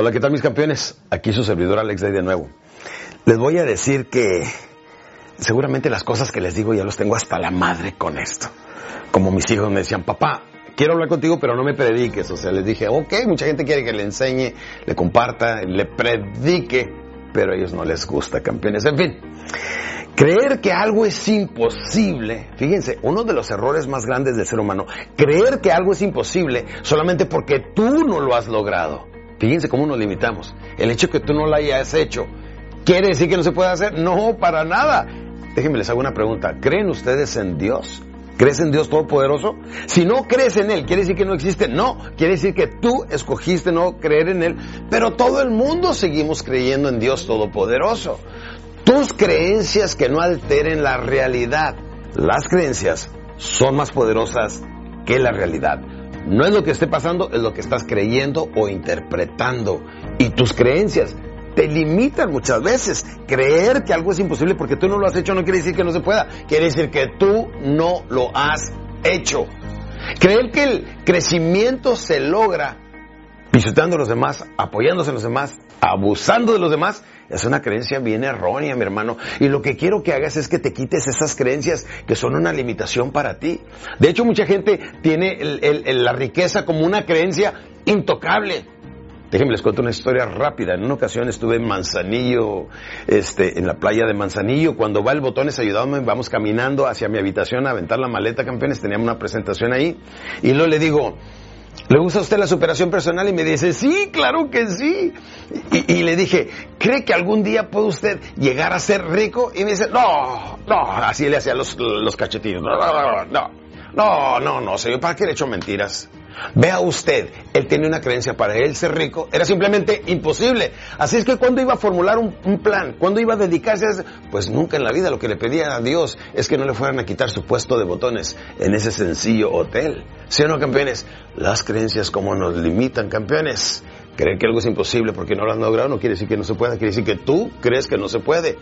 Hola, ¿qué tal mis campeones? Aquí su servidor Alex Day de nuevo. Les voy a decir que seguramente las cosas que les digo ya los tengo hasta la madre con esto. Como mis hijos me decían, papá, quiero hablar contigo, pero no me prediques. O sea, les dije, ok, mucha gente quiere que le enseñe, le comparta, le predique, pero a ellos no les gusta, campeones. En fin, creer que algo es imposible, fíjense, uno de los errores más grandes del ser humano, creer que algo es imposible solamente porque tú no lo has logrado. Fíjense cómo nos limitamos. El hecho que tú no lo hayas hecho, ¿quiere decir que no se puede hacer? No, para nada. Déjenme les hago una pregunta. ¿Creen ustedes en Dios? ¿Crees en Dios Todopoderoso? Si no crees en Él, ¿quiere decir que no existe? No, quiere decir que tú escogiste no creer en Él, pero todo el mundo seguimos creyendo en Dios Todopoderoso. Tus creencias que no alteren la realidad. Las creencias son más poderosas que la realidad. No es lo que esté pasando, es lo que estás creyendo o interpretando. Y tus creencias te limitan muchas veces. Creer que algo es imposible porque tú no lo has hecho no quiere decir que no se pueda. Quiere decir que tú no lo has hecho. Creer que el crecimiento se logra pisoteando a los demás, apoyándose en los demás, abusando de los demás, es una creencia bien errónea, mi hermano. Y lo que quiero que hagas es que te quites esas creencias que son una limitación para ti. De hecho, mucha gente tiene la riqueza como una creencia intocable. Déjenme les cuento una historia rápida. En una ocasión estuve en Manzanillo, este, en la playa de Manzanillo. Cuando va el botones ayudándome, vamos caminando hacia mi habitación a aventar la maleta, campeones. Teníamos una presentación ahí. Y luego le digo, ¿Le gusta a usted la superación personal? Y me dice, sí, claro que sí. Y, le dije, ¿cree que algún día puede usted llegar a ser rico? Y me dice, no, no, así le hacía los, los cachetillos. No, no, no, no, no, no, señor, ¿para qué le he hecho mentiras? Vea usted, él tenía una creencia para él ser rico, era simplemente imposible. Así es que cuando iba a formular un, plan, cuando iba a dedicarse a pues nunca en la vida lo que le pedía a Dios es que no le fueran a quitar su puesto de botones en ese sencillo hotel. ¿Sí o no, campeones? Las creencias como nos limitan, campeones. Creer que algo es imposible porque no lo han logrado no quiere decir que no se pueda, quiere decir que tú crees que no se puede.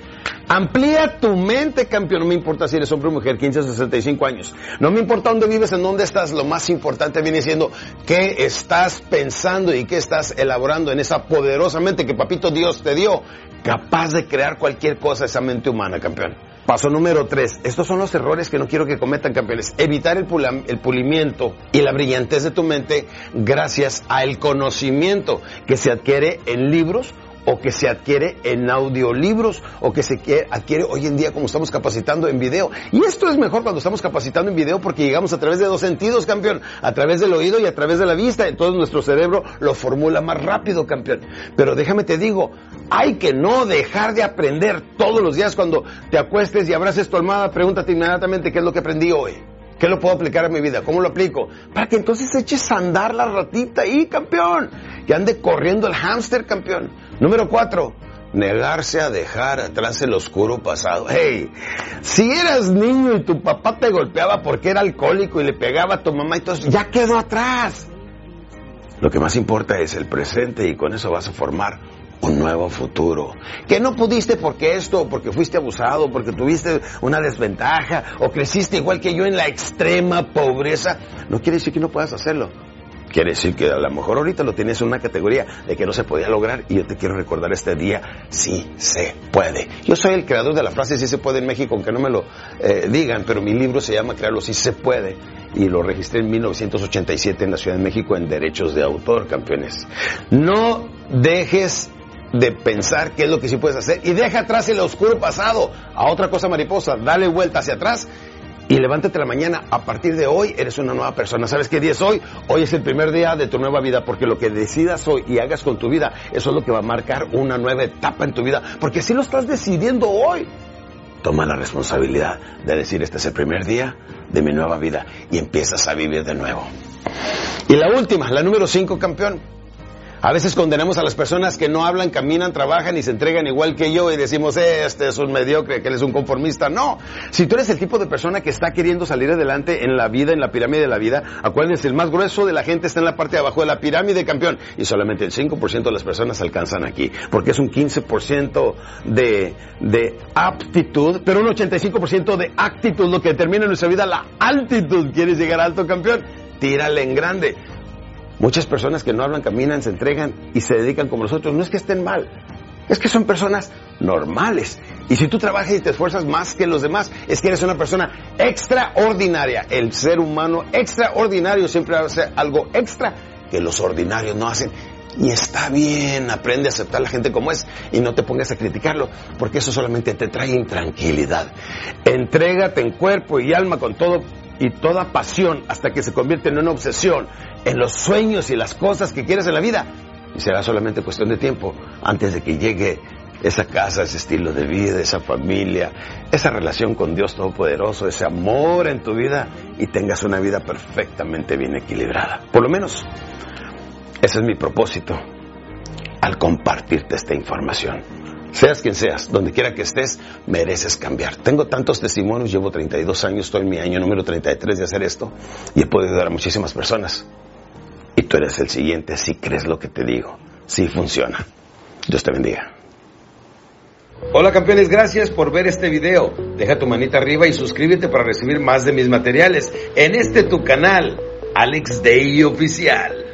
Amplía tu mente, campeón. No me importa si eres hombre o mujer, 15 o 65 años. No me importa dónde vives, en dónde estás. Lo más importante viene siendo qué estás pensando y qué estás elaborando en esa poderosa mente que Papito Dios te dio, capaz de crear cualquier cosa esa mente humana, campeón. Paso número tres. Estos son los errores que no quiero que cometan campeones. Evitar el, el pulimiento y la brillantez de tu mente gracias al conocimiento que se adquiere en libros o que se adquiere en audiolibros o que se adquiere hoy en día como estamos capacitando en video. Y esto es mejor cuando estamos capacitando en video porque llegamos a través de dos sentidos, campeón, a través del oído y a través de la vista. Entonces nuestro cerebro lo formula más rápido, campeón. Pero déjame te digo, hay que no dejar de aprender todos los días cuando te acuestes y abraces tu almohada, pregúntate inmediatamente qué es lo que aprendí hoy. ¿Qué lo puedo aplicar a mi vida? ¿Cómo lo aplico? Para que entonces eches a andar la ratita ahí, campeón. Que ande corriendo el hámster, campeón. Número cuatro, negarse a dejar atrás el oscuro pasado. Hey, si eras niño y tu papá te golpeaba porque era alcohólico y le pegaba a tu mamá y todo eso, ya quedó atrás. Lo que más importa es el presente y con eso vas a formar un nuevo futuro. Que no pudiste porque esto, porque fuiste abusado, porque tuviste una desventaja, o creciste igual que yo en la extrema pobreza, no quiere decir que no puedas hacerlo. Quiere decir que a lo mejor ahorita lo tienes en una categoría de que no se podía lograr y yo te quiero recordar este día, sí se puede. Yo soy el creador de la frase sí se puede en México, aunque no me lo eh, digan, pero mi libro se llama Crearlo sí se puede y lo registré en 1987 en la Ciudad de México en derechos de autor, campeones. No dejes de pensar qué es lo que sí puedes hacer y deja atrás el oscuro pasado a otra cosa mariposa, dale vuelta hacia atrás y levántate la mañana. A partir de hoy eres una nueva persona. ¿Sabes qué día es hoy? Hoy es el primer día de tu nueva vida porque lo que decidas hoy y hagas con tu vida, eso es lo que va a marcar una nueva etapa en tu vida porque si lo estás decidiendo hoy. Toma la responsabilidad de decir este es el primer día de mi nueva vida y empiezas a vivir de nuevo. Y la última, la número 5, campeón a veces condenamos a las personas que no hablan, caminan, trabajan y se entregan igual que yo y decimos, este es un mediocre, que él es un conformista. No, si tú eres el tipo de persona que está queriendo salir adelante en la vida, en la pirámide de la vida, acuérdense, el más grueso de la gente está en la parte de abajo de la pirámide, campeón, y solamente el 5% de las personas alcanzan aquí, porque es un 15% de, de aptitud, pero un 85% de actitud, lo que determina en nuestra vida la altitud. ¿Quieres llegar alto, campeón? Tírale en grande. Muchas personas que no hablan, caminan, se entregan y se dedican como nosotros. No es que estén mal, es que son personas normales. Y si tú trabajas y te esfuerzas más que los demás, es que eres una persona extraordinaria. El ser humano extraordinario siempre hace algo extra que los ordinarios no hacen. Y está bien, aprende a aceptar a la gente como es y no te pongas a criticarlo, porque eso solamente te trae intranquilidad. Entrégate en cuerpo y alma con todo y toda pasión hasta que se convierte en una obsesión, en los sueños y las cosas que quieres en la vida. Y será solamente cuestión de tiempo antes de que llegue esa casa, ese estilo de vida, esa familia, esa relación con Dios Todopoderoso, ese amor en tu vida y tengas una vida perfectamente bien equilibrada. Por lo menos, ese es mi propósito al compartirte esta información. Seas quien seas, donde quiera que estés, mereces cambiar. Tengo tantos testimonios, llevo 32 años, estoy en mi año número 33 de hacer esto y he podido ayudar a muchísimas personas. Y tú eres el siguiente si crees lo que te digo, si funciona. Dios te bendiga. Hola campeones, gracias por ver este video. Deja tu manita arriba y suscríbete para recibir más de mis materiales en este tu canal, Alex Day Oficial.